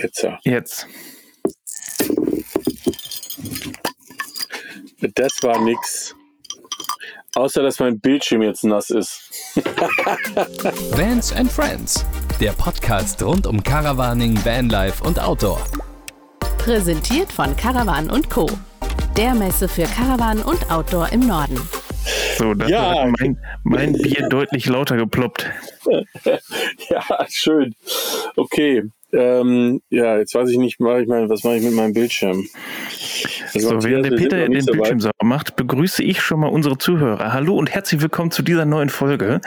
Jetzt ja. Jetzt. Das war nix. Außer, dass mein Bildschirm jetzt nass ist. Vans and Friends, der Podcast rund um Caravaning, Vanlife und Outdoor. Präsentiert von Caravan und Co. Der Messe für Caravan und Outdoor im Norden. So, da Ja. hat mein, mein Bier deutlich lauter geploppt. ja, schön. Okay. Ähm, ja, jetzt weiß ich nicht, mach ich mal, was mache ich mit meinem Bildschirm? Also, So, während der Peter den so. Bildschirm sauber macht, begrüße ich schon mal unsere Zuhörer. Hallo und herzlich willkommen zu dieser neuen Folge.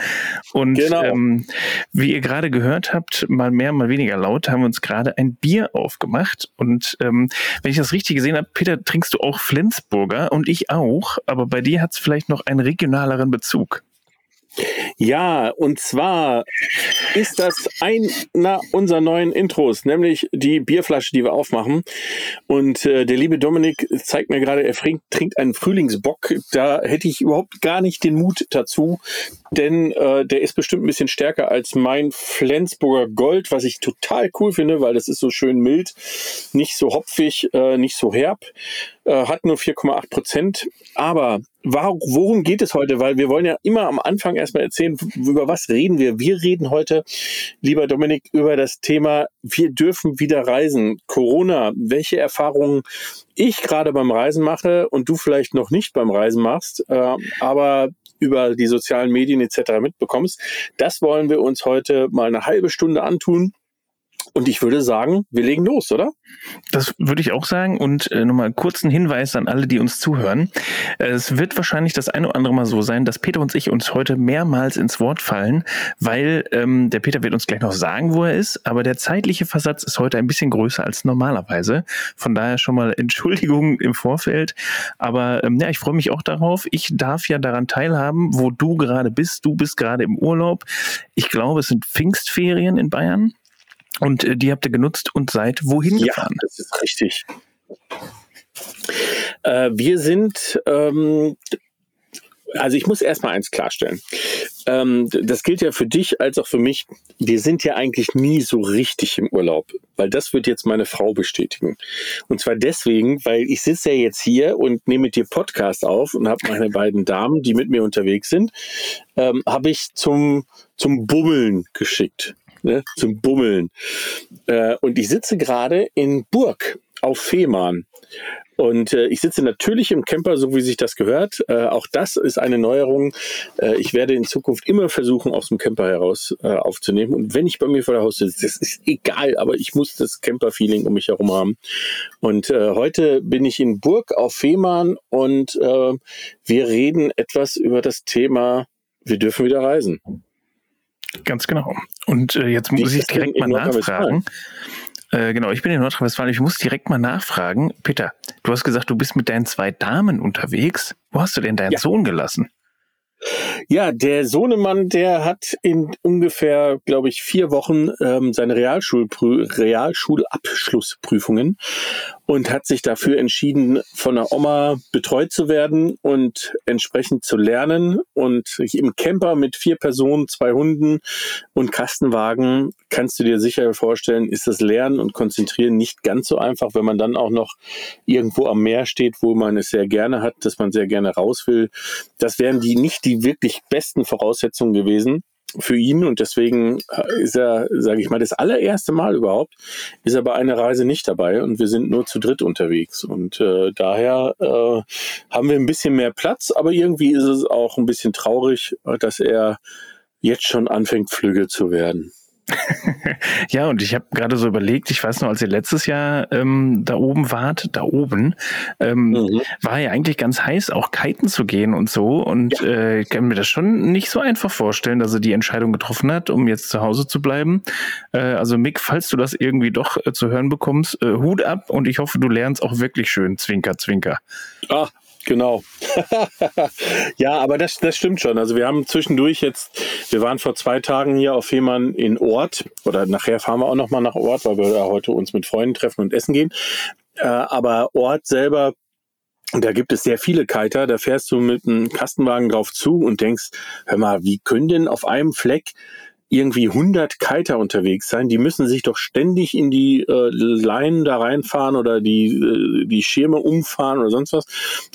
Und Genau. ähm, wie ihr gerade gehört habt, mal mehr, mal weniger laut, haben wir uns gerade ein Bier aufgemacht. Und ähm, wenn ich das richtig gesehen habe, Peter, trinkst du auch Flensburger und ich auch, aber bei dir hat es vielleicht noch einen regionaleren Bezug. Ja, und zwar ist das einer unserer neuen Intros, nämlich die Bierflasche, die wir aufmachen. Und äh, der liebe Dominik zeigt mir gerade, er trinkt, einen Frühlingsbock. Da hätte ich überhaupt gar nicht den Mut dazu, denn äh, der ist bestimmt ein bisschen stärker als mein Flensburger Gold, was ich total cool finde, weil das ist so schön mild, nicht so hopfig, äh, nicht so herb, äh, hat nur 4,8 Prozent. Aber worum geht es heute? Weil wir wollen ja immer am Anfang erstmal erzählen, über was reden wir. Wir reden heute, lieber Dominik, über das Thema, wir dürfen wieder reisen. Corona, welche Erfahrungen ich gerade beim Reisen mache und du vielleicht noch nicht beim Reisen machst, äh, aber über die sozialen Medien etc. mitbekommst. Das wollen wir uns heute mal eine halbe Stunde antun. Und ich würde sagen, wir legen los, oder? Das würde ich auch sagen. Und äh, nochmal kurzen Hinweis an alle, die uns zuhören. Es wird wahrscheinlich das eine oder andere Mal so sein, dass Peter und ich uns heute mehrmals ins Wort fallen, weil ähm, der Peter wird uns gleich noch sagen, wo er ist, aber der zeitliche Versatz ist heute ein bisschen größer als normalerweise. Von daher schon mal Entschuldigung im Vorfeld. Aber ähm, ja, ich freue mich auch darauf. Ich darf ja daran teilhaben, wo du gerade bist. Du bist gerade im Urlaub. Ich glaube, es sind Pfingstferien in Bayern. Und äh, die habt ihr genutzt und seid wohin gefahren? das ist richtig. Äh, wir sind, ähm, also ich muss erstmal eins klarstellen. Ähm, das gilt ja für dich als auch für mich. Wir sind ja eigentlich nie so richtig im Urlaub, weil das wird jetzt meine Frau bestätigen. Und zwar deswegen, weil ich sitze ja jetzt hier und nehme mit dir Podcast auf und habe meine beiden Damen, die mit mir unterwegs sind, ähm, habe ich zum, zum Bummeln geschickt. Ne, zum Bummeln. Äh, und ich sitze gerade in Burg auf Fehmarn. Und äh, ich sitze natürlich im Camper, so wie sich das gehört. Äh, auch das ist eine Neuerung. Äh, ich werde in Zukunft immer versuchen, aus dem Camper heraus äh, aufzunehmen. Und wenn ich bei mir vor der Haustür sitze, das ist egal, aber ich muss das Camper-Feeling um mich herum haben. Und äh, heute bin ich in Burg auf Fehmarn und äh, wir reden etwas über das Thema, wir dürfen wieder reisen. Ganz genau. Und äh, jetzt muss ich direkt mal nachfragen. Äh, genau, ich bin in Nordrhein-Westfalen. Ich muss direkt mal nachfragen. Peter, du hast gesagt, du bist mit deinen zwei Damen unterwegs. Wo hast du denn deinen Ja. Sohn gelassen? Ja, der Sohnemann, der hat in ungefähr, glaube ich, vier Wochen ähm, seine Realschulprü Realschulabschlussprüfungen und hat sich dafür entschieden, von der Oma betreut zu werden und entsprechend zu lernen. Und im Camper mit vier Personen, zwei Hunden und Kastenwagen kannst du dir sicher vorstellen, ist das Lernen und Konzentrieren nicht ganz so einfach, wenn man dann auch noch irgendwo am Meer steht, wo man es sehr gerne hat, dass man sehr gerne raus will. Das wären die nicht die wirklich besten Voraussetzungen gewesen für ihn. Und deswegen äh, ist er, sage ich mal, das allererste Mal überhaupt, ist er bei einer Reise nicht dabei. Und wir sind nur zu dritt unterwegs. Und äh, daher äh, haben wir ein bisschen mehr Platz, aber irgendwie ist es auch ein bisschen traurig, äh, dass er jetzt schon anfängt, flügge zu werden. Ja, und ich habe gerade so überlegt, ich weiß noch, als ihr letztes Jahr ähm, da oben wart, da oben, ähm, Mhm. war ja eigentlich ganz heiß, auch kiten zu gehen und so. Und äh, ich kann mir das schon nicht so einfach vorstellen, dass er die Entscheidung getroffen hat, um jetzt zu Hause zu bleiben. Äh, also Mick, falls du das irgendwie doch äh, zu hören bekommst, äh, Hut ab und ich hoffe, du lernst auch wirklich schön, Zwinker, Zwinker. Ah, genau. ja, aber das, das stimmt schon. Also wir haben zwischendurch jetzt, wir waren vor zwei Tagen hier auf Fehmarn in Ort oder nachher fahren wir auch nochmal nach Ort, weil wir heute uns mit Freunden treffen und essen gehen. Äh, aber Ort selber, da gibt es sehr viele Kiter, da fährst du mit einem Kastenwagen drauf zu und denkst, hör mal, wie können denn auf einem Fleck irgendwie 100 Kiter unterwegs sein. Die müssen sich doch ständig in die äh, Leinen da reinfahren oder die, äh, die Schirme umfahren oder sonst was.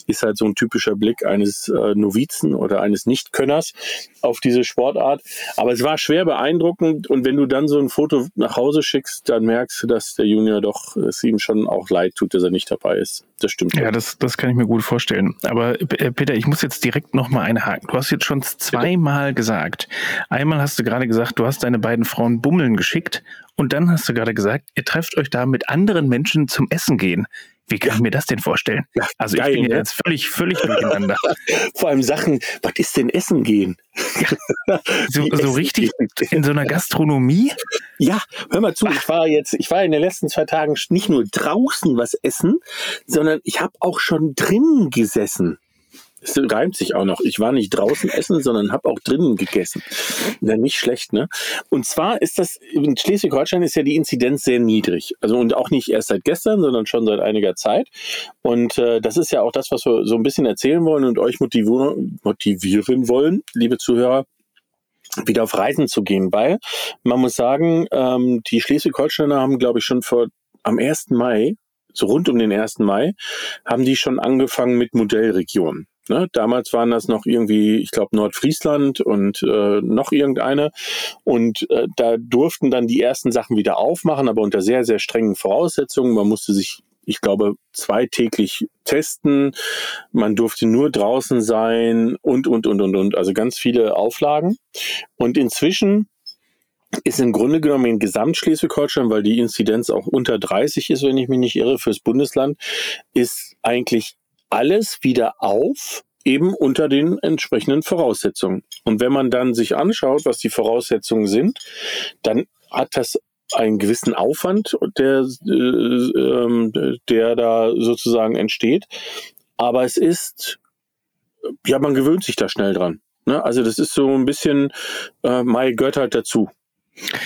Ist halt so ein typischer Blick eines äh, Novizen oder eines Nichtkönners auf diese Sportart. Aber es war schwer beeindruckend und wenn du dann so ein Foto nach Hause schickst, dann merkst du, dass der Junior doch es ihm schon auch leid tut, dass er nicht dabei ist. Das stimmt. Ja, das, das kann ich mir gut vorstellen. Aber äh, Peter, ich muss jetzt direkt nochmal einhaken. Du hast jetzt schon zweimal gesagt. Einmal hast du gerade gesagt, du hast deine beiden Frauen bummeln geschickt und dann hast du gerade gesagt, ihr trefft euch da mit anderen Menschen zum Essen gehen. Wie kann ich mir das denn vorstellen? Ja, also geil, ich bin ne? jetzt völlig, völlig durcheinander. Vor allem Sachen, was ist denn Essen gehen? so, so richtig in so einer Gastronomie? Ja, hör mal zu, ich war jetzt, ich war in den letzten zwei Tagen nicht nur draußen was essen, sondern ich habe auch schon drinnen gesessen. Es reimt sich auch noch. Ich war nicht draußen essen, sondern habe auch drinnen gegessen. Ja, nicht schlecht, ne? Und zwar ist das, in Schleswig-Holstein ist ja die Inzidenz sehr niedrig. Also und auch nicht erst seit gestern, sondern schon seit einiger Zeit. Und äh, das ist ja auch das, was wir so ein bisschen erzählen wollen und euch motivieren, wollen, liebe Zuhörer wieder auf Reisen zu gehen, weil man muss sagen, ähm, die Schleswig-Holsteiner haben, glaube ich, schon vor am 1. Mai, so rund um den 1. Mai, haben die schon angefangen mit Modellregionen. Ne? Damals waren das noch irgendwie, ich glaube, Nordfriesland und äh, noch irgendeine. Und äh, da durften dann die ersten Sachen wieder aufmachen, aber unter sehr, sehr strengen Voraussetzungen. Man musste sich ich glaube, zweitäglich testen. Man durfte nur draußen sein und, und, und, und, und. Also ganz viele Auflagen. Und inzwischen ist im Grunde genommen in Gesamtschleswig-Holstein, weil die Inzidenz auch unter 30 ist, wenn ich mich nicht irre, fürs Bundesland, ist eigentlich alles wieder auf, eben unter den entsprechenden Voraussetzungen. Und wenn man dann sich anschaut, was die Voraussetzungen sind, dann hat das einen gewissen Aufwand, der, äh, äh, der da sozusagen entsteht. Aber es ist, ja, man gewöhnt sich da schnell dran. Ne? Also das ist so ein bisschen, äh, Mai gehört halt dazu.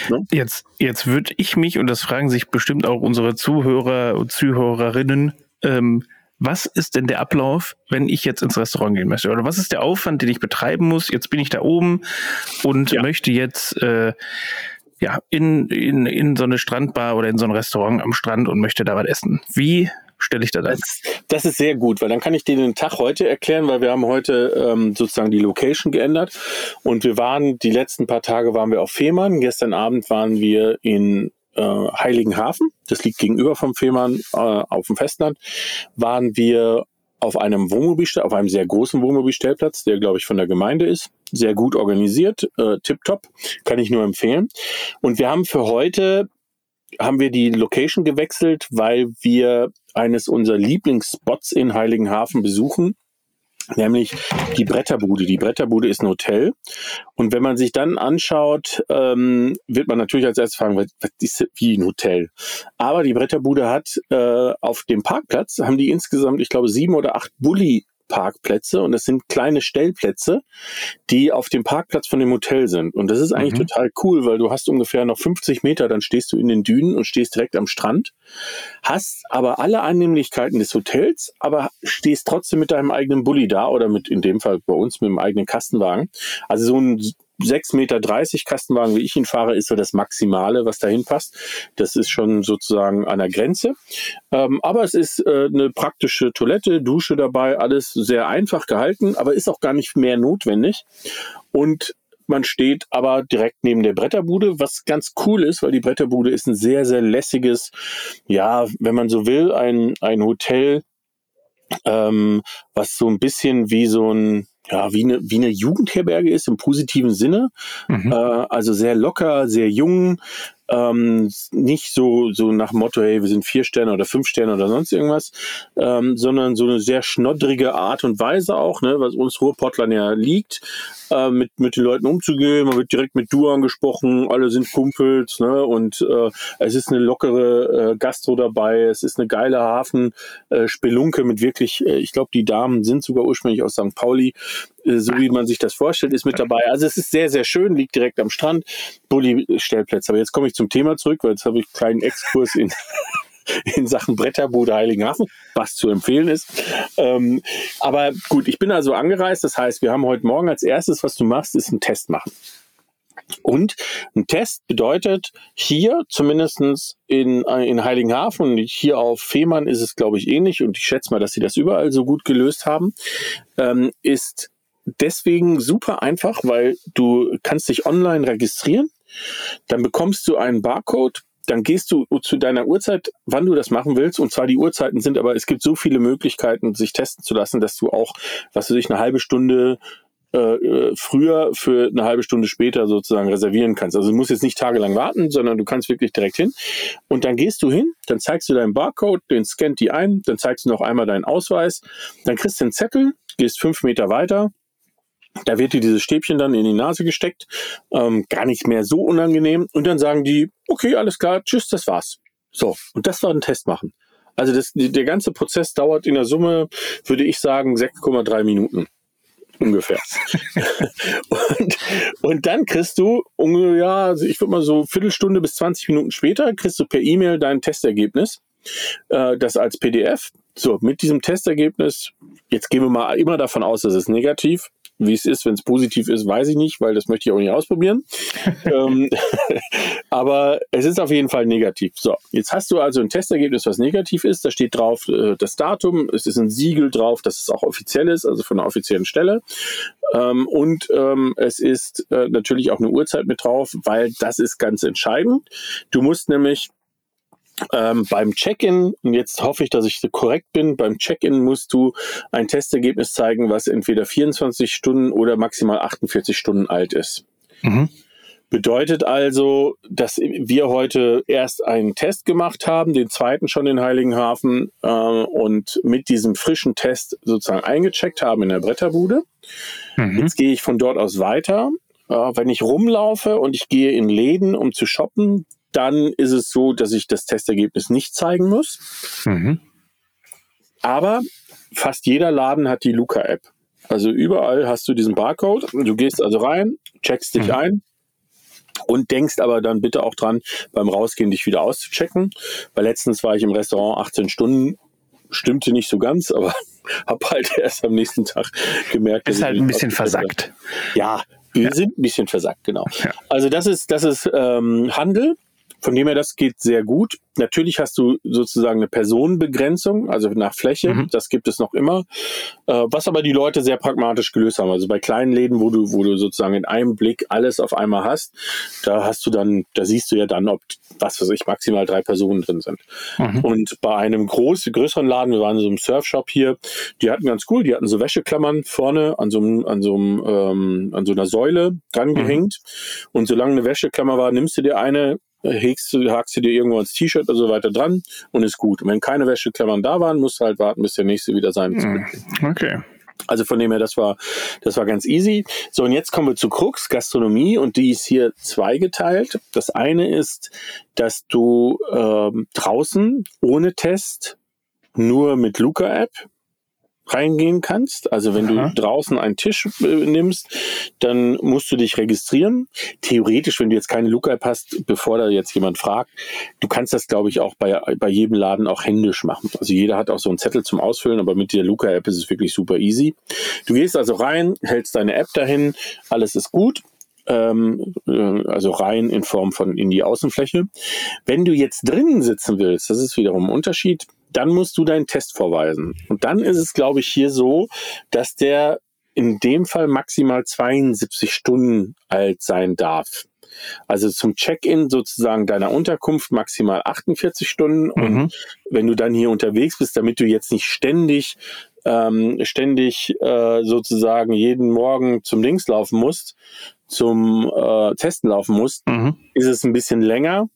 Ne? Jetzt, jetzt würde ich mich, und das fragen sich bestimmt auch unsere Zuhörer und Zuhörerinnen, ähm, was ist denn der Ablauf, wenn ich jetzt ins Restaurant gehen möchte? Oder was ist der Aufwand, den ich betreiben muss? Jetzt bin ich da oben und ja. möchte jetzt äh, ja in, in, in so eine Strandbar oder in so ein Restaurant am Strand und möchte da was essen. Wie stelle ich da das? Das ist sehr gut, weil dann kann ich dir den Tag heute erklären, weil wir haben heute ähm, sozusagen die Location geändert und wir waren die letzten paar Tage waren wir auf Fehmarn. Gestern Abend waren wir in äh, Heiligenhafen, das liegt gegenüber vom Fehmarn äh, auf dem Festland, waren wir auf einem Wohnmobilstell, auf einem sehr großen Wohnmobilstellplatz, der glaube ich von der Gemeinde ist, sehr gut organisiert, äh, tipptopp, kann ich nur empfehlen. Und wir haben für heute haben wir die Location gewechselt, weil wir eines unserer Lieblingsspots in Heiligenhafen besuchen nämlich die Bretterbude. Die Bretterbude ist ein Hotel. Und wenn man sich dann anschaut, ähm, wird man natürlich als erstes fragen, was, was ist wie ein Hotel? Aber die Bretterbude hat äh, auf dem Parkplatz, haben die insgesamt, ich glaube, sieben oder acht Bulli Parkplätze und das sind kleine Stellplätze, die auf dem Parkplatz von dem Hotel sind. Und das ist eigentlich mhm. total cool, weil du hast ungefähr noch 50 Meter, dann stehst du in den Dünen und stehst direkt am Strand, hast aber alle Annehmlichkeiten des Hotels, aber stehst trotzdem mit deinem eigenen Bulli da oder mit, in dem Fall bei uns, mit dem eigenen Kastenwagen. Also so ein 6,30 Meter Kastenwagen, wie ich ihn fahre, ist so das Maximale, was dahin passt. Das ist schon sozusagen an der Grenze. Ähm, aber es ist äh, eine praktische Toilette, Dusche dabei, alles sehr einfach gehalten, aber ist auch gar nicht mehr notwendig. Und man steht aber direkt neben der Bretterbude, was ganz cool ist, weil die Bretterbude ist ein sehr, sehr lässiges, ja, wenn man so will, ein, ein Hotel, ähm, was so ein bisschen wie so ein ja, wie eine, wie eine Jugendherberge ist im positiven Sinne. Mhm. Äh, also sehr locker, sehr jung, ähm, nicht so, so nach Motto, hey, wir sind vier Sterne oder fünf Sterne oder sonst irgendwas, ähm, sondern so eine sehr schnoddrige Art und Weise auch, ne, was uns Ruhrpottlern ja liegt, äh, mit, mit den Leuten umzugehen. Man wird direkt mit Du angesprochen, alle sind Kumpels, ne, und äh, es ist eine lockere äh, Gastro dabei, es ist eine geile Hafen, äh, mit wirklich, äh, ich glaube, die Damen sind sogar ursprünglich aus St. Pauli, äh, so wie man sich das vorstellt, ist mit dabei. Also es ist sehr, sehr schön, liegt direkt am Strand, Bulli-Stellplätze. Aber jetzt komme ich zum Thema zurück, weil jetzt habe ich einen kleinen Exkurs in, in Sachen Bretterbude Heiligenhafen, was zu empfehlen ist. Ähm, aber gut, ich bin also angereist. Das heißt, wir haben heute Morgen als erstes, was du machst, ist einen Test machen. Und ein Test bedeutet hier zumindestens in, in Heiligenhafen hier auf Fehmarn ist es, glaube ich, ähnlich und ich schätze mal, dass sie das überall so gut gelöst haben, ähm, ist deswegen super einfach, weil du kannst dich online registrieren, dann bekommst du einen Barcode, dann gehst du zu deiner Uhrzeit, wann du das machen willst. Und zwar die Uhrzeiten sind, aber es gibt so viele Möglichkeiten, sich testen zu lassen, dass du auch, was weiß ich, eine halbe Stunde äh, äh, früher für eine halbe Stunde später sozusagen reservieren kannst. Also du musst jetzt nicht tagelang warten, sondern du kannst wirklich direkt hin. Und dann gehst du hin, dann zeigst du deinen Barcode, den scannt die ein, dann zeigst du noch einmal deinen Ausweis, dann kriegst du einen Zettel, gehst fünf Meter weiter, da wird dir dieses Stäbchen dann in die Nase gesteckt, ähm, gar nicht mehr so unangenehm. Und dann sagen die, okay, alles klar, tschüss, das war's. So, und das war ein Test machen. Also das, der ganze Prozess dauert in der Summe, würde ich sagen, 6,3 Minuten ungefähr. und, und dann kriegst du, ja, also ich würde mal so Viertelstunde bis 20 Minuten später, kriegst du per E-Mail dein Testergebnis, äh, das als PDF. So, mit diesem Testergebnis, jetzt gehen wir mal immer davon aus, dass es negativ wie es ist, wenn es positiv ist, weiß ich nicht, weil das möchte ich auch nicht ausprobieren. ähm, aber es ist auf jeden Fall negativ. So, jetzt hast du also ein Testergebnis, was negativ ist. Da steht drauf äh, das Datum, es ist ein Siegel drauf, dass es auch offiziell ist, also von einer offiziellen Stelle. Ähm, und ähm, es ist äh, natürlich auch eine Uhrzeit mit drauf, weil das ist ganz entscheidend. Du musst nämlich ähm, beim Check-in, und jetzt hoffe ich, dass ich korrekt bin, beim Check-in musst du ein Testergebnis zeigen, was entweder 24 Stunden oder maximal 48 Stunden alt ist. Mhm. Bedeutet also, dass wir heute erst einen Test gemacht haben, den zweiten schon in Heiligenhafen äh, und mit diesem frischen Test sozusagen eingecheckt haben in der Bretterbude. Mhm. Jetzt gehe ich von dort aus weiter. Äh, wenn ich rumlaufe und ich gehe in Läden, um zu shoppen, dann ist es so, dass ich das Testergebnis nicht zeigen muss. Mhm. Aber fast jeder Laden hat die Luca-App. Also überall hast du diesen Barcode. Du gehst also rein, checkst dich mhm. ein und denkst aber dann bitte auch dran, beim Rausgehen dich wieder auszuchecken. Weil letztens war ich im Restaurant 18 Stunden, stimmte nicht so ganz, aber habe halt erst am nächsten Tag gemerkt. Ist halt ein bisschen versackt. Ja, wir ja. sind ein bisschen versackt, genau. Ja. Also das ist, das ist ähm, Handel. Von dem her, das geht sehr gut. Natürlich hast du sozusagen eine Personenbegrenzung, also nach Fläche. Mhm. Das gibt es noch immer. Äh, was aber die Leute sehr pragmatisch gelöst haben. Also bei kleinen Läden, wo du, wo du sozusagen in einem Blick alles auf einmal hast, da hast du dann, da siehst du ja dann, ob, was weiß ich, maximal drei Personen drin sind. Mhm. Und bei einem großen, größeren Laden, wir waren in so einem Surfshop hier, die hatten ganz cool, die hatten so Wäscheklammern vorne an so einem, an so einem, ähm, an so einer Säule dran gehängt. Mhm. Und solange eine Wäscheklammer war, nimmst du dir eine, häkst du, hakst du dir irgendwo ins T-Shirt oder so weiter dran und ist gut. Und wenn keine Wäscheklammern da waren, musst du halt warten, bis der nächste wieder sein hm, Okay. Also von dem her, das war, das war ganz easy. So, und jetzt kommen wir zu Krux, Gastronomie, und die ist hier zweigeteilt. Das eine ist, dass du ähm, draußen ohne Test nur mit Luca-App reingehen kannst. Also wenn Aha. du draußen einen Tisch äh, nimmst, dann musst du dich registrieren. Theoretisch, wenn du jetzt keine Lookup hast, bevor da jetzt jemand fragt, du kannst das, glaube ich, auch bei, bei jedem Laden auch händisch machen. Also jeder hat auch so einen Zettel zum Ausfüllen, aber mit der Luca-App ist es wirklich super easy. Du gehst also rein, hältst deine App dahin, alles ist gut ähm, äh, also rein in Form von in die Außenfläche. Wenn du jetzt drinnen sitzen willst, das ist wiederum ein Unterschied, dann musst du deinen Test vorweisen. Und dann ist es, glaube ich, hier so, dass der in dem Fall maximal 72 Stunden alt sein darf. Also zum Check-in sozusagen deiner Unterkunft maximal 48 Stunden. Mhm. Und wenn du dann hier unterwegs bist, damit du jetzt nicht ständig ähm, ständig äh, sozusagen jeden Morgen zum Links laufen musst, zum äh, Testen laufen musst, mhm. ist es ein bisschen länger.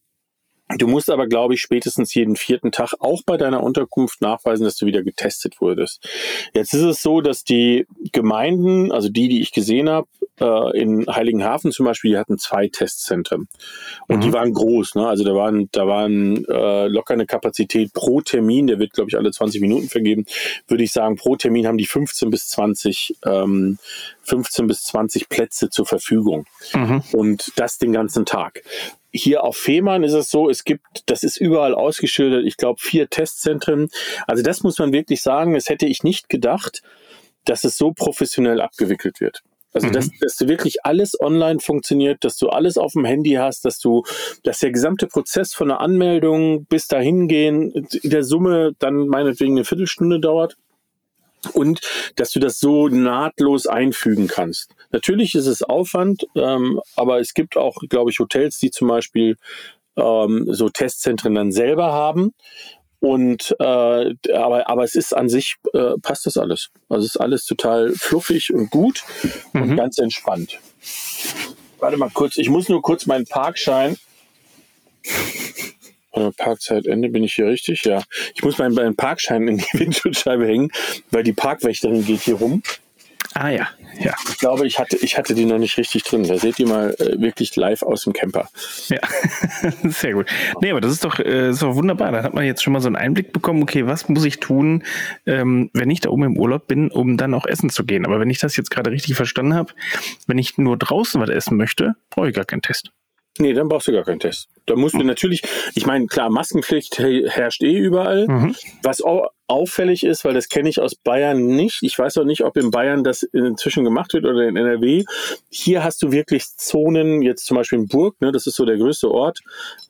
Du musst aber, glaube ich, spätestens jeden vierten Tag auch bei deiner Unterkunft nachweisen, dass du wieder getestet wurdest. Jetzt ist es so, dass die Gemeinden, also die, die ich gesehen habe, äh, in Heiligenhafen zum Beispiel, die hatten zwei Testzentren. Und mhm. die waren groß. Ne? Also da waren, da waren äh, locker eine Kapazität pro Termin, der wird, glaube ich, alle 20 Minuten vergeben, würde ich sagen, pro Termin haben die 15 bis 20, ähm, 15 bis 20 Plätze zur Verfügung. Mhm. Und das den ganzen Tag hier auf Fehmarn ist es so, es gibt, das ist überall ausgeschildert, ich glaube vier Testzentren. Also das muss man wirklich sagen, das hätte ich nicht gedacht, dass es so professionell abgewickelt wird. Also, dass, dass du wirklich alles online funktioniert, dass du alles auf dem Handy hast, dass du, dass der gesamte Prozess von der Anmeldung bis dahin gehen in der Summe dann meinetwegen eine Viertelstunde dauert und dass du das so nahtlos einfügen kannst. Natürlich ist es Aufwand, ähm, aber es gibt auch, glaube ich, Hotels, die zum Beispiel ähm, so Testzentren dann selber haben. Und äh, aber, aber es ist an sich, äh, passt das alles. Also es ist alles total fluffig und gut mhm. und ganz entspannt. Warte mal kurz, ich muss nur kurz meinen Parkschein. Parkzeitende, bin ich hier richtig? Ja. Ich muss meinen, meinen Parkschein in die Windschutzscheibe hängen, weil die Parkwächterin geht hier rum. Ah ja, ja. Ich glaube, ich hatte, ich hatte die noch nicht richtig drin. Da seht ihr mal äh, wirklich live aus dem Camper. Ja, sehr gut. Nee, aber das ist doch, äh, ist doch wunderbar. Da hat man jetzt schon mal so einen Einblick bekommen, okay, was muss ich tun, ähm, wenn ich da oben im Urlaub bin, um dann auch essen zu gehen. Aber wenn ich das jetzt gerade richtig verstanden habe, wenn ich nur draußen was essen möchte, brauche ich gar keinen Test. Nee, dann brauchst du gar keinen Test. Da musst du natürlich, ich meine, klar, Maskenpflicht herrscht eh überall. Mhm. Was auffällig ist, weil das kenne ich aus Bayern nicht. Ich weiß auch nicht, ob in Bayern das inzwischen gemacht wird oder in NRW. Hier hast du wirklich Zonen, jetzt zum Beispiel in Burg, ne, das ist so der größte Ort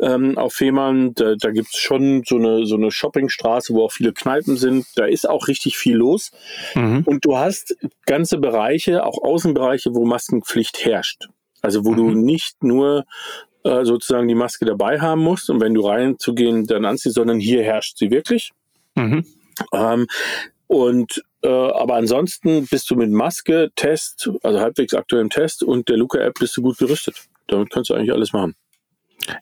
ähm, auf Fehmarn. Da, da gibt es schon so eine, so eine Shoppingstraße, wo auch viele Kneipen sind. Da ist auch richtig viel los. Mhm. Und du hast ganze Bereiche, auch Außenbereiche, wo Maskenpflicht herrscht. Also wo mhm. du nicht nur äh, sozusagen die Maske dabei haben musst und wenn du reinzugehen dann anziehst, sondern hier herrscht sie wirklich. Mhm. Ähm, und äh, aber ansonsten bist du mit Maske, Test, also halbwegs aktuellem Test und der Luca-App bist du gut gerüstet. Damit kannst du eigentlich alles machen.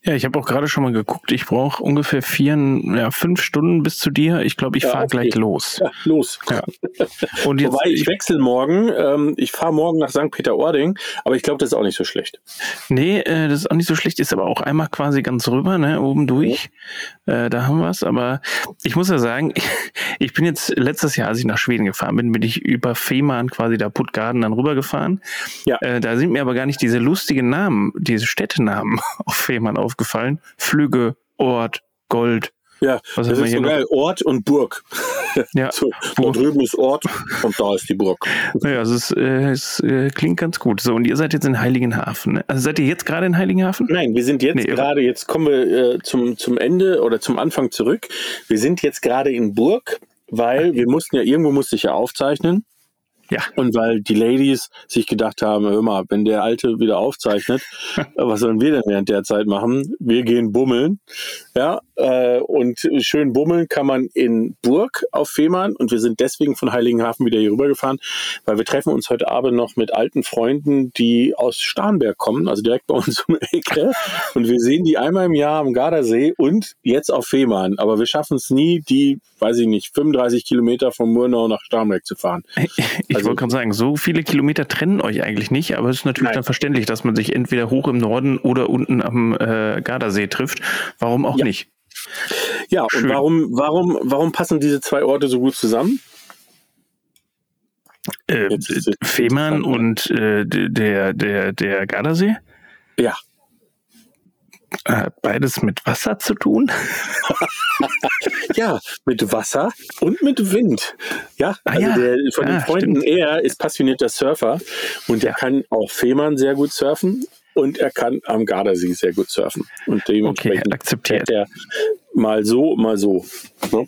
Ja, ich habe auch gerade schon mal geguckt. Ich brauche ungefähr vier, ja, fünf Stunden bis zu dir. Ich glaube, ich ja, fahre gleich los. Ja, los. Ja. Und jetzt, Wobei, ich wechsle morgen. Ähm, ich fahre morgen nach St. Peter-Ording, aber ich glaube, das ist auch nicht so schlecht. Nee, äh, das ist auch nicht so schlecht. Ist aber auch einmal quasi ganz rüber, ne, oben durch. Äh, da haben wir es. Aber ich muss ja sagen, ich, ich, bin jetzt letztes Jahr, als ich nach Schweden gefahren bin, bin ich über Fehmarn quasi da Puttgarden dann rübergefahren. Ja. Äh, da sind mir aber gar nicht diese lustigen Namen, diese Städtenamen auf Fehmarn irgendwann aufgefallen. Flügge, Ort, Gold. Ja, Was das ist so geil. Ort und Burg. Ja, so, Burg. Da drüben ist Ort und da ist die Burg. Naja, also es, äh, es äh, klingt ganz gut. So, und ihr seid jetzt in Heiligenhafen. Ne? Also seid ihr jetzt gerade in Heiligenhafen? Nein, wir sind jetzt nee, gerade, jetzt kommen wir äh, zum, zum Ende oder zum Anfang zurück. Wir sind jetzt gerade in Burg, weil wir mussten ja, irgendwo musste ich ja aufzeichnen. Ja. Und weil die Ladies sich gedacht haben, hör mal, wenn der Alte wieder aufzeichnet, was sollen wir denn während der Zeit machen? Wir gehen bummeln. Ja, äh, und schön bummeln kann man in Burg auf Fehmarn und wir sind deswegen von Heiligenhafen wieder hier rübergefahren, weil wir treffen uns heute Abend noch mit alten Freunden, die aus Starnberg kommen, also direkt bei uns um die Ecke. Und wir sehen die einmal im Jahr am Gardasee und jetzt auf Fehmarn. Aber wir schaffen es nie, die, weiß ich nicht, 35 Kilometer von Murnau nach Starnberg zu fahren. Ich also, wollte gerade sagen, so viele Kilometer trennen euch eigentlich nicht, aber es ist natürlich nein. dann verständlich, dass man sich entweder hoch im Norden oder unten am äh, Gardasee trifft. Warum auch ja. nicht? Ja, Schön. und warum, warum, warum passen diese zwei Orte so gut zusammen? Äh, Fehmarn und äh, der, der, der Gardasee? Ja. Äh, beides mit Wasser zu tun? ja, mit Wasser und mit Wind. Ja, ah, also ja. Der, von den ah, Freunden stimmt. er ist passionierter Surfer und der kann auch Fehmarn sehr gut surfen und er kann am Gardasee sehr gut surfen. Und dementsprechend okay, akzeptiert. er mal so, mal so. Ne?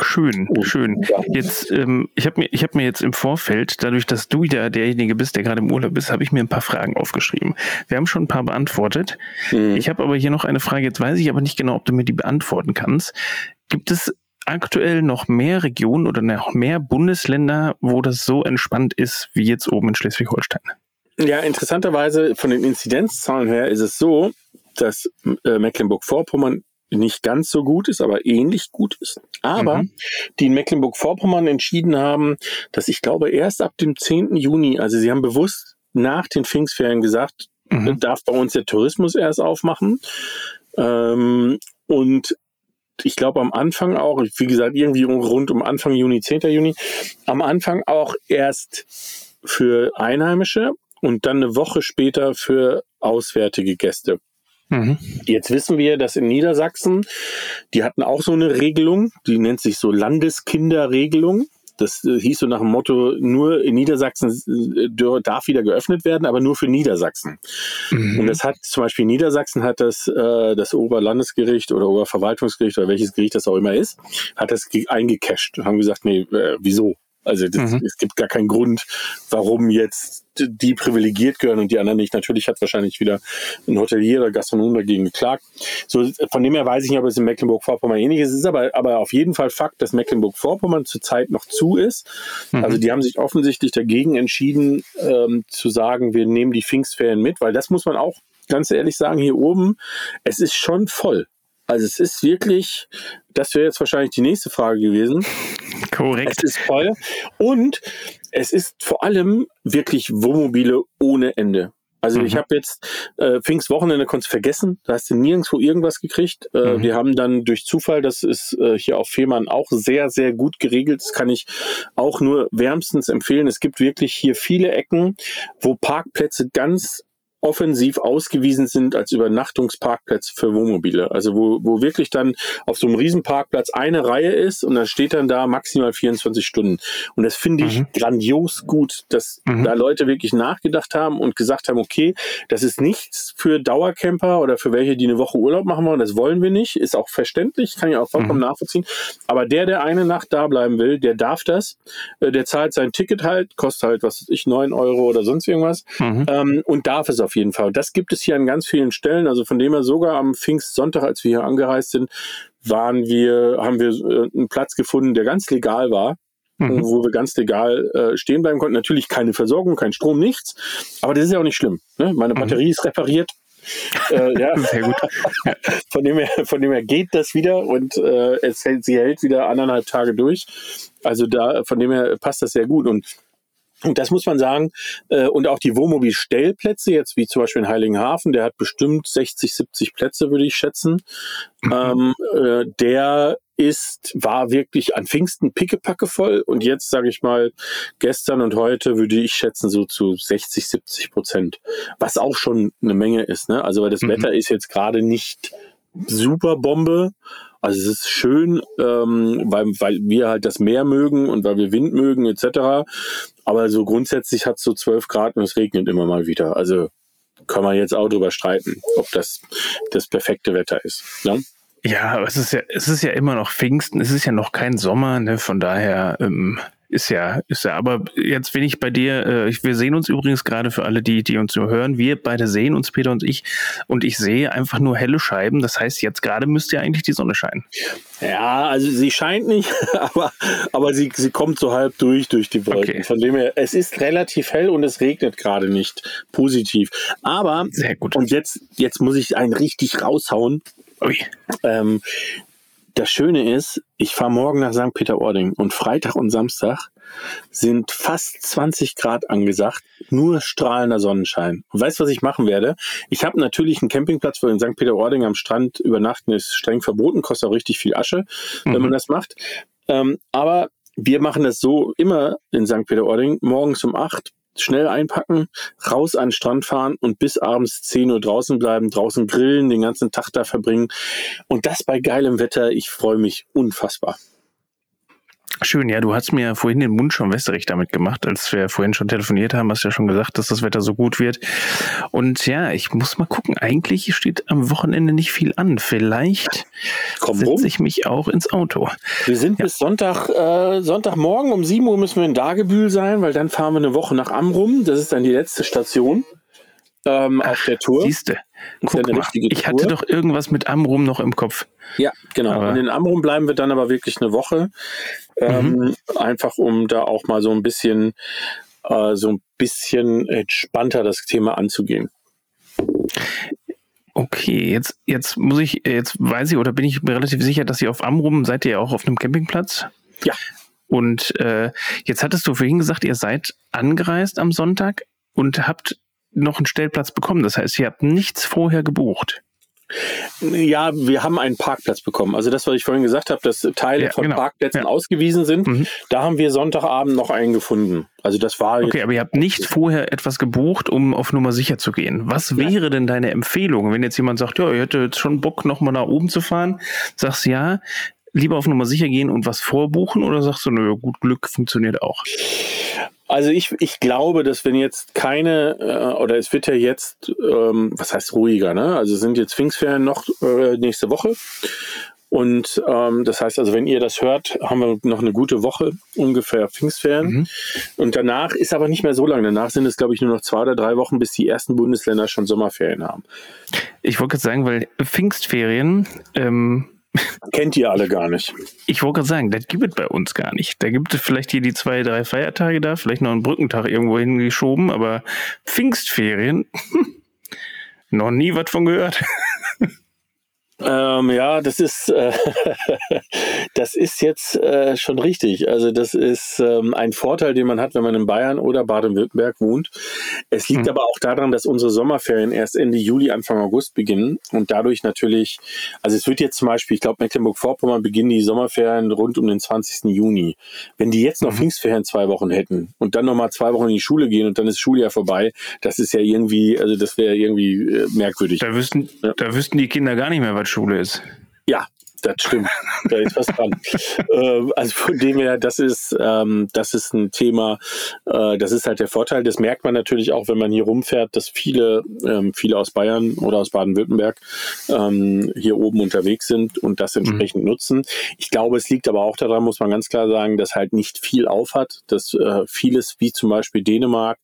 Schön, schön. Jetzt, ähm, ich habe mir, ich habe mir jetzt im Vorfeld, dadurch, dass du ja derjenige bist, der gerade im Urlaub ist, habe ich mir ein paar Fragen aufgeschrieben. Wir haben schon ein paar beantwortet. Mhm. Ich habe aber hier noch eine Frage. Jetzt weiß ich aber nicht genau, ob du mir die beantworten kannst. Gibt es aktuell noch mehr Regionen oder noch mehr Bundesländer, wo das so entspannt ist wie jetzt oben in Schleswig-Holstein? Ja, interessanterweise von den Inzidenzzahlen her ist es so, dass äh, Mecklenburg-Vorpommern nicht ganz so gut ist, aber ähnlich gut ist. Aber mhm. die in Mecklenburg-Vorpommern entschieden haben, dass ich glaube erst ab dem 10. Juni, also sie haben bewusst nach den Pfingstferien gesagt, mhm. darf bei uns der Tourismus erst aufmachen. Ähm, und ich glaube am Anfang auch, wie gesagt, irgendwie rund um Anfang Juni, 10. Juni, am Anfang auch erst für Einheimische und dann eine Woche später für auswärtige Gäste. Mhm. Jetzt wissen wir, dass in Niedersachsen, die hatten auch so eine Regelung, die nennt sich so Landeskinderregelung. Das, das hieß so nach dem Motto, nur in Niedersachsen äh, darf wieder geöffnet werden, aber nur für Niedersachsen. Mhm. Und das hat zum Beispiel Niedersachsen hat das, äh, das Oberlandesgericht oder Oberverwaltungsgericht oder welches Gericht das auch immer ist, hat das eingecasht und haben gesagt, nee, äh, wieso? Also das, mhm. es gibt gar keinen Grund, warum jetzt die privilegiert gehören und die anderen nicht. Natürlich hat wahrscheinlich wieder ein Hotelier oder Gastronom dagegen geklagt. So, von dem her weiß ich nicht, ob es in Mecklenburg-Vorpommern ähnlich ist. Es ist aber, aber auf jeden Fall Fakt, dass Mecklenburg-Vorpommern zurzeit noch zu ist. Mhm. Also die haben sich offensichtlich dagegen entschieden, ähm, zu sagen, wir nehmen die Pfingstferien mit, weil das muss man auch ganz ehrlich sagen, hier oben, es ist schon voll. Also es ist wirklich, das wäre jetzt wahrscheinlich die nächste Frage gewesen. Korrekt. Es ist voll. Und es ist vor allem wirklich Wohnmobile ohne Ende. Also mhm. ich habe jetzt äh, Pfingstwochenende konntest vergessen, da hast du nirgendwo irgendwas gekriegt. Äh, mhm. Wir haben dann durch Zufall, das ist äh, hier auf Fehmarn auch sehr, sehr gut geregelt. Das kann ich auch nur wärmstens empfehlen. Es gibt wirklich hier viele Ecken, wo Parkplätze ganz offensiv ausgewiesen sind als Übernachtungsparkplätze für Wohnmobile. Also wo, wo wirklich dann auf so einem Riesenparkplatz eine Reihe ist und dann steht dann da maximal 24 Stunden. Und das finde ich mhm. grandios gut, dass mhm. da Leute wirklich nachgedacht haben und gesagt haben, okay, das ist nichts für Dauercamper oder für welche, die eine Woche Urlaub machen wollen. Das wollen wir nicht. Ist auch verständlich, kann ich auch vollkommen mhm. nachvollziehen. Aber der, der eine Nacht da bleiben will, der darf das. Äh, der zahlt sein Ticket halt, kostet halt, was weiß ich, neun Euro oder sonst irgendwas mhm. ähm, und darf es auf jeden Fall. Das gibt es hier an ganz vielen Stellen. Also von dem her sogar am Pfingstsonntag, als wir hier angereist sind, waren wir, haben wir äh, einen Platz gefunden, der ganz legal war. Mhm. wo wir ganz legal äh, stehen bleiben konnten. Natürlich keine Versorgung, kein Strom, nichts. Aber das ist ja auch nicht schlimm. Ne? Meine mhm. Batterie mhm. ist repariert. Äh, ja. Sehr gut. von, dem her, von dem her geht das wieder und äh, es hält, sie hält wieder anderthalb Tage durch. Also da, von dem her passt das sehr gut. Und und das muss man sagen. Äh, und auch die Wohnmobil-Stellplätze, jetzt wie zum Beispiel in Heiligenhafen, der hat bestimmt 60, 70 Plätze, würde ich schätzen. Mhm. Ähm, äh, der ist, war wirklich an Pfingsten pickepacke voll und jetzt, sage ich mal, gestern und heute würde ich schätzen so zu 60, 70 Prozent, was auch schon eine Menge ist. Ne? Also weil das mhm. Wetter ist jetzt gerade nicht super Bombe. Also es ist schön, ähm, weil, weil wir halt das Meer mögen und weil wir Wind mögen etc. Aber so grundsätzlich hat es so 12 Grad und es regnet immer mal wieder. Also kann man jetzt auch drüber streiten, ob das das perfekte Wetter ist. Ne? Ja, aber es ist ja, es ist ja immer noch Pfingsten, es ist ja noch kein Sommer, ne? Von daher ähm, ist ja, ist ja, aber jetzt bin ich bei dir, äh, wir sehen uns übrigens gerade für alle, die, die uns nur hören, wir beide sehen uns, Peter und ich, und ich sehe einfach nur helle Scheiben. Das heißt, jetzt gerade müsste ja eigentlich die Sonne scheinen. Ja, also sie scheint nicht, aber, aber sie, sie kommt so halb durch, durch die Wolken. Okay. Von dem her, es ist relativ hell und es regnet gerade nicht positiv. Aber, Sehr gut. und jetzt, jetzt muss ich einen richtig raushauen. Ui. Ähm, das Schöne ist, ich fahre morgen nach St. Peter-Ording und Freitag und Samstag sind fast 20 Grad angesagt, nur strahlender Sonnenschein. Und weißt du, was ich machen werde? Ich habe natürlich einen Campingplatz, wo in St. Peter-Ording am Strand übernachten ist streng verboten, kostet auch richtig viel Asche, mhm. wenn man das macht. Ähm, aber wir machen das so immer in St. Peter-Ording, morgens um 8 schnell einpacken, raus an den Strand fahren und bis abends 10 Uhr draußen bleiben, draußen grillen, den ganzen Tag da verbringen. Und das bei geilem Wetter. Ich freue mich unfassbar. Schön, ja, du hast mir vorhin den Mund schon wässrig damit gemacht, als wir vorhin schon telefoniert haben, hast du ja schon gesagt, dass das Wetter so gut wird. Und ja, ich muss mal gucken, eigentlich steht am Wochenende nicht viel an. Vielleicht setze ich mich auch ins Auto. Wir sind ja. bis Sonntag, äh, Sonntagmorgen um 7 Uhr müssen wir in Dagebühl sein, weil dann fahren wir eine Woche nach Amrum. Das ist dann die letzte Station ähm, Ach, auf der Tour. Siehste, guck ja mal, ich hatte doch irgendwas mit Amrum noch im Kopf. Ja, genau. Aber und in Amrum bleiben wir dann aber wirklich eine Woche, ähm, mhm. einfach um da auch mal so ein bisschen, äh, so ein bisschen entspannter das Thema anzugehen. Okay, jetzt, jetzt muss ich, jetzt weiß ich oder bin ich mir relativ sicher, dass ihr auf Amrum seid ihr ja auch auf einem Campingplatz? Ja. Und äh, jetzt hattest du vorhin gesagt, ihr seid angereist am Sonntag und habt noch einen Stellplatz bekommen. Das heißt, ihr habt nichts vorher gebucht. Ja, wir haben einen Parkplatz bekommen. Also das, was ich vorhin gesagt habe, dass Teile ja, von genau. Parkplätzen ja. ausgewiesen sind, mhm. da haben wir Sonntagabend noch einen gefunden. Also das war. Okay, aber ihr habt nicht vorher etwas gebucht, um auf Nummer sicher zu gehen. Was wäre denn deine Empfehlung, wenn jetzt jemand sagt, ja, ihr hättet jetzt schon Bock, nochmal nach oben zu fahren? Sagst ja, lieber auf Nummer sicher gehen und was vorbuchen oder sagst du, nö, gut Glück funktioniert auch? Also ich, ich glaube, dass wenn jetzt keine, äh, oder es wird ja jetzt, ähm, was heißt ruhiger, ne? Also sind jetzt Pfingstferien noch äh, nächste Woche. Und ähm, das heißt also, wenn ihr das hört, haben wir noch eine gute Woche ungefähr Pfingstferien. Mhm. Und danach ist aber nicht mehr so lange. Danach sind es, glaube ich, nur noch zwei oder drei Wochen, bis die ersten Bundesländer schon Sommerferien haben. Ich wollte gerade sagen, weil Pfingstferien ähm, Kennt ihr alle gar nicht. Ich wollte gerade sagen, das gibt es bei uns gar nicht. Da gibt es vielleicht hier die zwei, drei Feiertage da, vielleicht noch einen Brückentag irgendwo hingeschoben, aber Pfingstferien, noch nie was von gehört. Ähm, ja, das ist, äh, das ist jetzt äh, schon richtig. Also das ist ähm, ein Vorteil, den man hat, wenn man in Bayern oder Baden-Württemberg wohnt. Es liegt mhm. aber auch daran, dass unsere Sommerferien erst Ende Juli, Anfang August beginnen und dadurch natürlich, also es wird jetzt zum Beispiel, ich glaube Mecklenburg-Vorpommern beginnen die Sommerferien rund um den 20. Juni. Wenn die jetzt noch mhm. Pfingstferien zwei Wochen hätten und dann nochmal zwei Wochen in die Schule gehen und dann ist Schuljahr vorbei, das ist ja irgendwie, also das wäre irgendwie äh, merkwürdig. Da wüssten, ja. da wüssten die Kinder gar nicht mehr, was Privatschule ist. Ja, das stimmt. Da ist was dran. äh, also von dem her, das ist, ähm, das ist ein Thema, äh, das ist halt der Vorteil. Das merkt man natürlich auch, wenn man hier rumfährt, dass viele, ähm, viele aus Bayern oder aus Baden-Württemberg ähm, hier oben unterwegs sind und das entsprechend mhm. nutzen. Ich glaube, es liegt aber auch daran, muss man ganz klar sagen, dass halt nicht viel aufhat, dass äh, vieles, wie zum Beispiel Dänemark,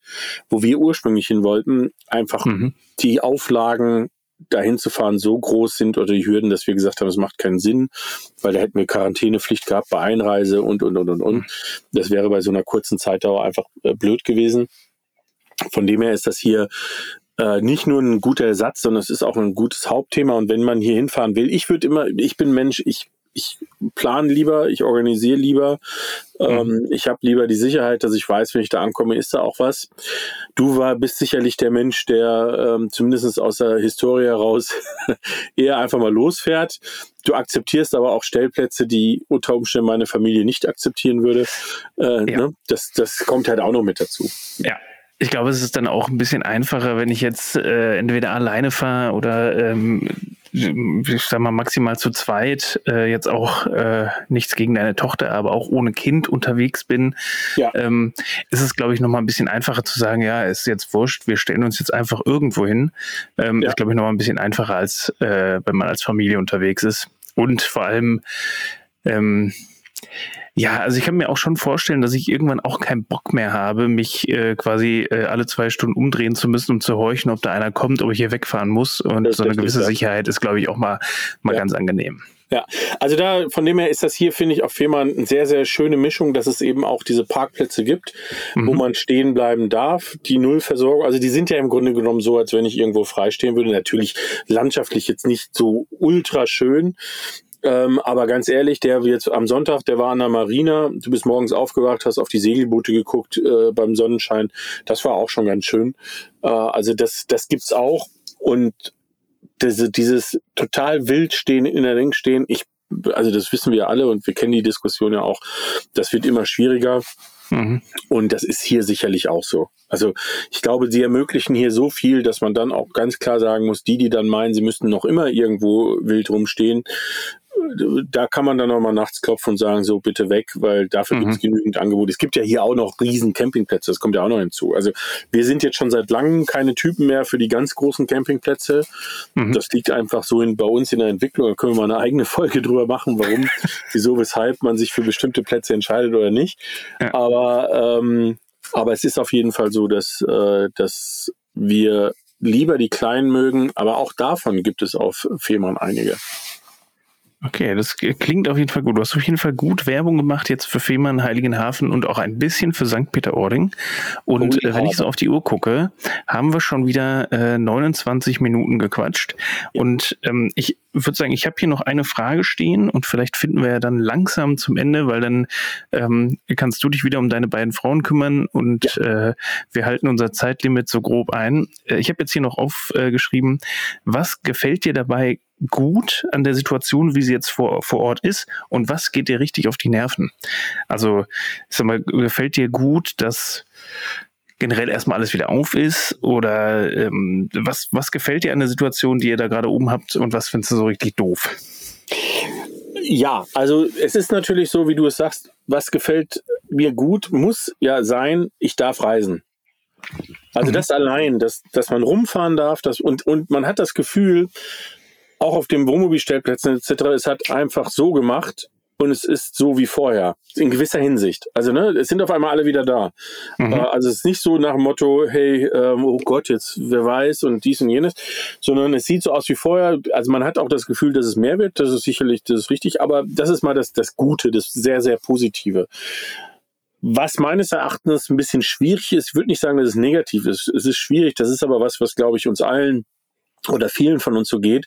wo wir ursprünglich hin wollten, einfach mhm. die Auflagen dahin zu fahren so groß sind oder die Hürden, dass wir gesagt haben, es macht keinen Sinn, weil da hätten wir Quarantänepflicht gehabt bei Einreise und, und, und, und, und. Das wäre bei so einer kurzen Zeitdauer einfach äh, blöd gewesen. Von dem her ist das hier äh, nicht nur ein guter Ersatz, sondern es ist auch ein gutes Hauptthema. Und wenn man hier hinfahren will, ich würde immer, ich bin Mensch, ich ich plane lieber, ich organisiere lieber, ähm, mhm. ich habe lieber die Sicherheit, dass ich weiß, wenn ich da ankomme, ist da auch was. Du war, bist sicherlich der Mensch, der ähm, zumindest aus der Historie heraus eher einfach mal losfährt. Du akzeptierst aber auch Stellplätze, die unter Umständen meine Familie nicht akzeptieren würde. Äh, ja. ne? das, das kommt halt auch noch mit dazu. Ja, ich glaube, es ist dann auch ein bisschen einfacher, wenn ich jetzt äh, entweder alleine fahre oder ähm, ich sag mal maximal zu zweit, äh, jetzt auch äh, nichts gegen deine Tochter, aber auch ohne Kind unterwegs bin, ja. ähm, ist es, glaube ich, nochmal ein bisschen einfacher zu sagen, ja, ist jetzt wurscht, wir stellen uns jetzt einfach irgendwo hin. Ähm, ja. Ist, glaube ich, nochmal ein bisschen einfacher, als äh, wenn man als Familie unterwegs ist. Und vor allem, ähm, ja, also ich kann mir auch schon vorstellen, dass ich irgendwann auch keinen Bock mehr habe, mich äh, quasi äh, alle zwei Stunden umdrehen zu müssen, um zu horchen, ob da einer kommt, ob ich hier wegfahren muss. Und so eine gewisse Sicherheit ist, glaube ich, auch mal, mal ja. ganz angenehm. Ja, also da von dem her ist das hier, finde ich, auf Fehmarn eine sehr, sehr schöne Mischung, dass es eben auch diese Parkplätze gibt, mhm. wo man stehen bleiben darf. Die Nullversorgung, also die sind ja im Grunde genommen so, als wenn ich irgendwo freistehen würde. Natürlich landschaftlich jetzt nicht so ultra schön, ähm, aber ganz ehrlich, der jetzt am Sonntag, der war an der Marina. Du bist morgens aufgewacht, hast auf die Segelboote geguckt äh, beim Sonnenschein. Das war auch schon ganz schön. Äh, also das, das gibt's auch. Und diese, dieses total wild stehen, in der Ring stehen, ich, also das wissen wir alle und wir kennen die Diskussion ja auch. Das wird immer schwieriger. Mhm. Und das ist hier sicherlich auch so. Also ich glaube, sie ermöglichen hier so viel, dass man dann auch ganz klar sagen muss, die, die dann meinen, sie müssten noch immer irgendwo wild rumstehen, da kann man dann nochmal nachts klopfen und sagen, so bitte weg, weil dafür mhm. gibt es genügend Angebote. Es gibt ja hier auch noch riesen Campingplätze, das kommt ja auch noch hinzu. Also wir sind jetzt schon seit langem keine Typen mehr für die ganz großen Campingplätze. Mhm. Das liegt einfach so in, bei uns in der Entwicklung. Da können wir mal eine eigene Folge drüber machen, warum, wieso, weshalb man sich für bestimmte Plätze entscheidet oder nicht. Ja. Aber, ähm, aber es ist auf jeden Fall so, dass, äh, dass wir lieber die Kleinen mögen, aber auch davon gibt es auf Fehmarn einige. Okay, das klingt auf jeden Fall gut. Du hast auf jeden Fall gut Werbung gemacht jetzt für Fehmarn, Heiligenhafen und auch ein bisschen für St. Peter-Ording. Und oh, äh, wenn ich so auf die Uhr gucke, haben wir schon wieder äh, 29 Minuten gequatscht. Ja. Und ähm, ich würde sagen, ich habe hier noch eine Frage stehen und vielleicht finden wir ja dann langsam zum Ende, weil dann ähm, kannst du dich wieder um deine beiden Frauen kümmern und ja. äh, wir halten unser Zeitlimit so grob ein. Äh, ich habe jetzt hier noch aufgeschrieben, was gefällt dir dabei gut an der Situation, wie sie jetzt vor, vor Ort ist und was geht dir richtig auf die Nerven? Also, ich sag mal, gefällt dir gut, dass generell erstmal alles wieder auf ist? Oder ähm, was, was gefällt dir an der Situation, die ihr da gerade oben habt und was findest du so richtig doof? Ja, also es ist natürlich so, wie du es sagst, was gefällt mir gut, muss ja sein, ich darf reisen. Also mhm. das allein, dass, dass man rumfahren darf, das, und, und man hat das Gefühl, auch auf den Wohnmobilstellplätzen etc., es hat einfach so gemacht, und es ist so wie vorher, in gewisser Hinsicht. Also, ne, es sind auf einmal alle wieder da. Mhm. Äh, also, es ist nicht so nach dem Motto, hey, ähm, oh Gott, jetzt wer weiß und dies und jenes, sondern es sieht so aus wie vorher. Also, man hat auch das Gefühl, dass es mehr wird. Das ist sicherlich, das ist richtig, aber das ist mal das, das Gute, das sehr, sehr Positive. Was meines Erachtens ein bisschen schwierig ist, ich würde nicht sagen, dass es negativ ist. Es ist schwierig, das ist aber was, was, glaube ich, uns allen oder vielen von uns so geht.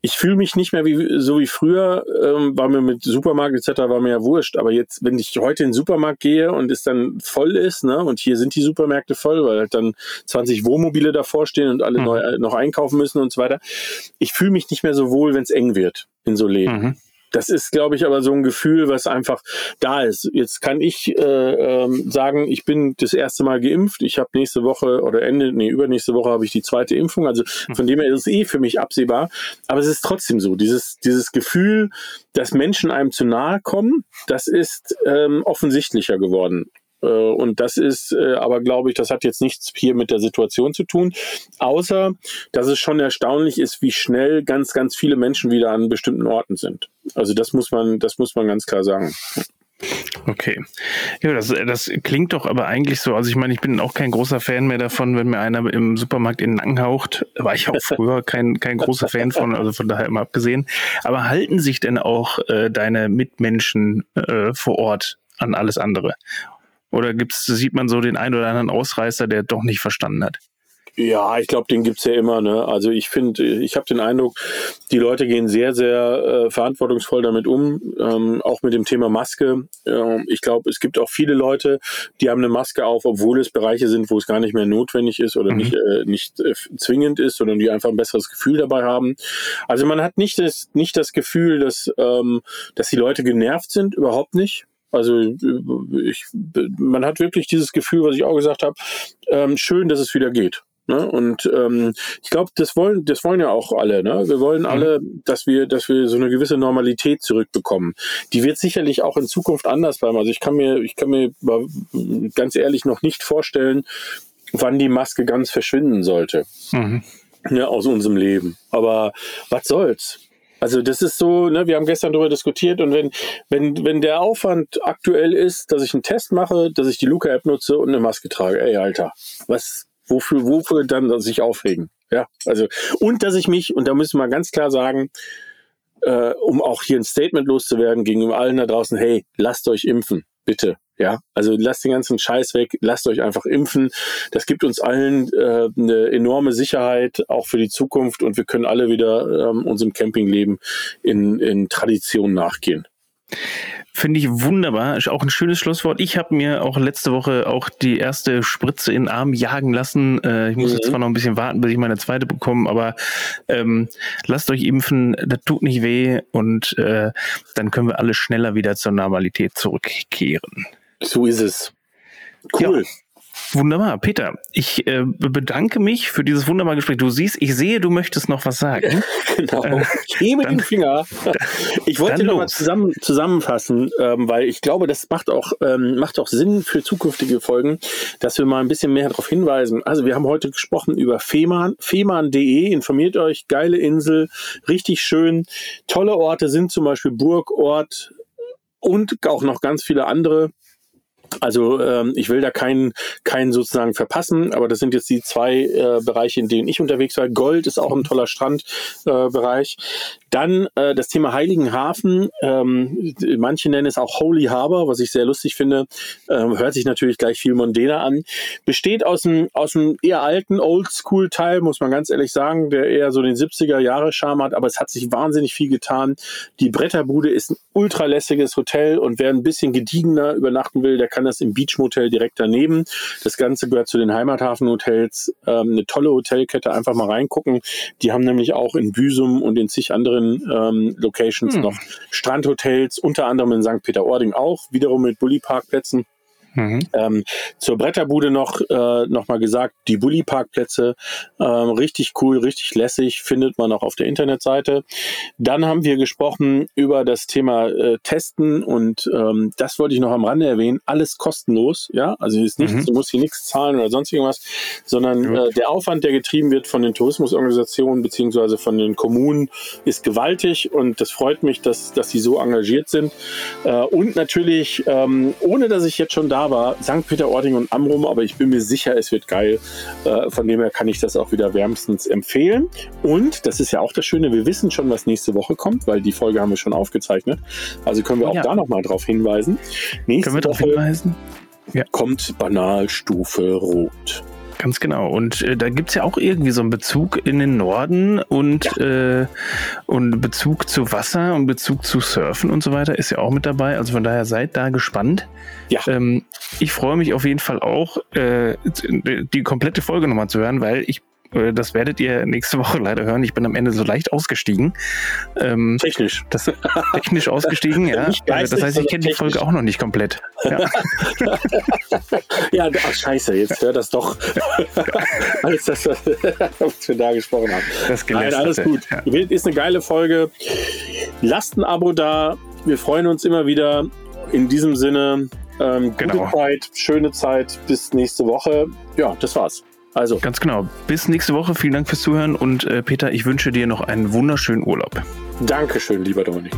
Ich fühle mich nicht mehr wie so wie früher, ähm, war mir mit Supermarkt etc. war mir ja wurscht. Aber jetzt, wenn ich heute in den Supermarkt gehe und es dann voll ist, ne, und hier sind die Supermärkte voll, weil halt dann 20 Wohnmobile davor stehen und alle mhm. neu, äh, noch einkaufen müssen und so weiter. Ich fühle mich nicht mehr so wohl, wenn es eng wird in so Läden. Mhm. Das ist, glaube ich, aber so ein Gefühl, was einfach da ist. Jetzt kann ich äh, ähm, sagen, ich bin das erste Mal geimpft. Ich habe nächste Woche oder Ende, nee, übernächste Woche habe ich die zweite Impfung. Also von dem her ist es eh für mich absehbar. Aber es ist trotzdem so, dieses, dieses Gefühl, dass Menschen einem zu nahe kommen, das ist ähm, offensichtlicher geworden. Äh, und das ist äh, aber, glaube ich, das hat jetzt nichts hier mit der Situation zu tun, außer dass es schon erstaunlich ist, wie schnell ganz, ganz viele Menschen wieder an bestimmten Orten sind. Also das muss man, das muss man ganz klar sagen. Okay. Ja, das, das klingt doch aber eigentlich so. Also ich meine, ich bin auch kein großer Fan mehr davon, wenn mir einer im Supermarkt in den Nacken haucht. War ich auch früher kein, kein großer Fan von, also von daher immer abgesehen. Aber halten sich denn auch äh, deine Mitmenschen äh, vor Ort an alles andere? Oder gibt's, sieht man so den einen oder anderen Ausreißer, der doch nicht verstanden hat? Ja, ich glaube, den gibt's ja immer. Ne? Also ich finde, ich habe den Eindruck, die Leute gehen sehr, sehr äh, verantwortungsvoll damit um, ähm, auch mit dem Thema Maske. Ähm, ich glaube, es gibt auch viele Leute, die haben eine Maske auf, obwohl es Bereiche sind, wo es gar nicht mehr notwendig ist oder mhm. nicht, äh, nicht äh, zwingend ist, sondern die einfach ein besseres Gefühl dabei haben. Also man hat nicht das, nicht das Gefühl, dass, ähm, dass die Leute genervt sind, überhaupt nicht. Also ich, man hat wirklich dieses Gefühl, was ich auch gesagt habe, ähm, schön, dass es wieder geht. Ne? Und ähm, ich glaube, das wollen, das wollen ja auch alle. Ne? Wir wollen mhm. alle, dass wir, dass wir so eine gewisse Normalität zurückbekommen. Die wird sicherlich auch in Zukunft anders bleiben. Also ich kann mir, ich kann mir ganz ehrlich noch nicht vorstellen, wann die Maske ganz verschwinden sollte. Mhm. Ja, aus unserem Leben. Aber was soll's? Also das ist so, ne, wir haben gestern darüber diskutiert und wenn, wenn, wenn der Aufwand aktuell ist, dass ich einen Test mache, dass ich die Luca-App nutze und eine Maske trage, ey Alter, was, wofür, wofür dann sich aufregen? Ja, also, und dass ich mich, und da müssen wir ganz klar sagen, äh, um auch hier ein Statement loszuwerden gegenüber allen da draußen, hey, lasst euch impfen, bitte. Ja, also lasst den ganzen Scheiß weg, lasst euch einfach impfen. Das gibt uns allen äh, eine enorme Sicherheit, auch für die Zukunft und wir können alle wieder ähm, unserem Campingleben in, in Tradition nachgehen. Finde ich wunderbar. Ist auch ein schönes Schlusswort. Ich habe mir auch letzte Woche auch die erste Spritze in den Arm jagen lassen. Äh, ich muss mhm. jetzt zwar noch ein bisschen warten, bis ich meine zweite bekomme, aber ähm, lasst euch impfen, das tut nicht weh und äh, dann können wir alle schneller wieder zur Normalität zurückkehren. So ist es. Cool. Ja. Wunderbar, Peter. Ich äh, bedanke mich für dieses wunderbare Gespräch. Du siehst, ich sehe, du möchtest noch was sagen. genau. Äh, ich hebe den Finger. Ich wollte noch mal zusammen, zusammenfassen, ähm, weil ich glaube, das macht auch, ähm, macht auch Sinn für zukünftige Folgen, dass wir mal ein bisschen mehr darauf hinweisen. Also wir haben heute gesprochen über Fehmarn, fehmarn.de. Informiert euch, geile Insel, richtig schön. Tolle Orte sind zum Beispiel Burgort und auch noch ganz viele andere. Also ähm, ich will da keinen keinen sozusagen verpassen, aber das sind jetzt die zwei äh, Bereiche, in denen ich unterwegs war. Gold ist auch ein toller Strandbereich. Äh, Dann äh, das Thema Heiligenhafen. Ähm, manche nennen es auch Holy Harbor, was ich sehr lustig finde. Ähm, hört sich natürlich gleich viel mondäner an. Besteht aus einem aus eher alten Oldschool-Teil, muss man ganz ehrlich sagen, der eher so den 70er Jahre Charme hat, aber es hat sich wahnsinnig viel getan. Die Bretterbude ist ein ultralässiges Hotel und wer ein bisschen gediegener übernachten will, der kann das im Beach Motel direkt daneben. Das Ganze gehört zu den Heimathafenhotels. Ähm, eine tolle Hotelkette, einfach mal reingucken. Die haben nämlich auch in Büsum und in zig anderen ähm, Locations hm. noch Strandhotels, unter anderem in St. Peter-Ording auch, wiederum mit Bulli-Parkplätzen. Mhm. Ähm, zur Bretterbude noch, äh, noch mal gesagt, die Bulli-Parkplätze, ähm, richtig cool, richtig lässig, findet man auch auf der Internetseite. Dann haben wir gesprochen über das Thema äh, Testen und ähm, das wollte ich noch am Rande erwähnen, alles kostenlos, ja, also ist nichts, mhm. du musst hier nichts zahlen oder sonst irgendwas, sondern äh, der Aufwand, der getrieben wird von den Tourismusorganisationen beziehungsweise von den Kommunen, ist gewaltig und das freut mich, dass, dass sie so engagiert sind. Äh, und natürlich, ähm, ohne dass ich jetzt schon da war, St. Peter-Ording und Amrum, aber ich bin mir sicher, es wird geil. Äh, von dem her kann ich das auch wieder wärmstens empfehlen. Und das ist ja auch das Schöne, wir wissen schon, was nächste Woche kommt, weil die Folge haben wir schon aufgezeichnet. Also können wir auch ja. da nochmal drauf hinweisen. Nächste können wir darauf hinweisen? Ja. Kommt Banalstufe Rot. Ganz genau. Und äh, da gibt es ja auch irgendwie so einen Bezug in den Norden und, ja. äh, und Bezug zu Wasser und Bezug zu Surfen und so weiter ist ja auch mit dabei. Also von daher seid da gespannt. Ja. Ähm, ich freue mich auf jeden Fall auch, äh, die komplette Folge nochmal zu hören, weil ich das werdet ihr nächste Woche leider hören. Ich bin am Ende so leicht ausgestiegen. Ähm, technisch. Das, technisch ausgestiegen, ja. Geistig, das heißt, ich kenne die Folge auch noch nicht komplett. Ja, ja ach, scheiße, jetzt hör das doch. alles das, was wir da gesprochen haben. Das Nein, alles gut. Ja. Ist eine geile Folge. Lasst ein Abo da. Wir freuen uns immer wieder. In diesem Sinne, ähm, gute genau. Zeit, schöne Zeit. Bis nächste Woche. Ja, das war's. Also. Ganz genau. Bis nächste Woche. Vielen Dank fürs Zuhören und äh, Peter, ich wünsche dir noch einen wunderschönen Urlaub. Dankeschön, lieber Dominik.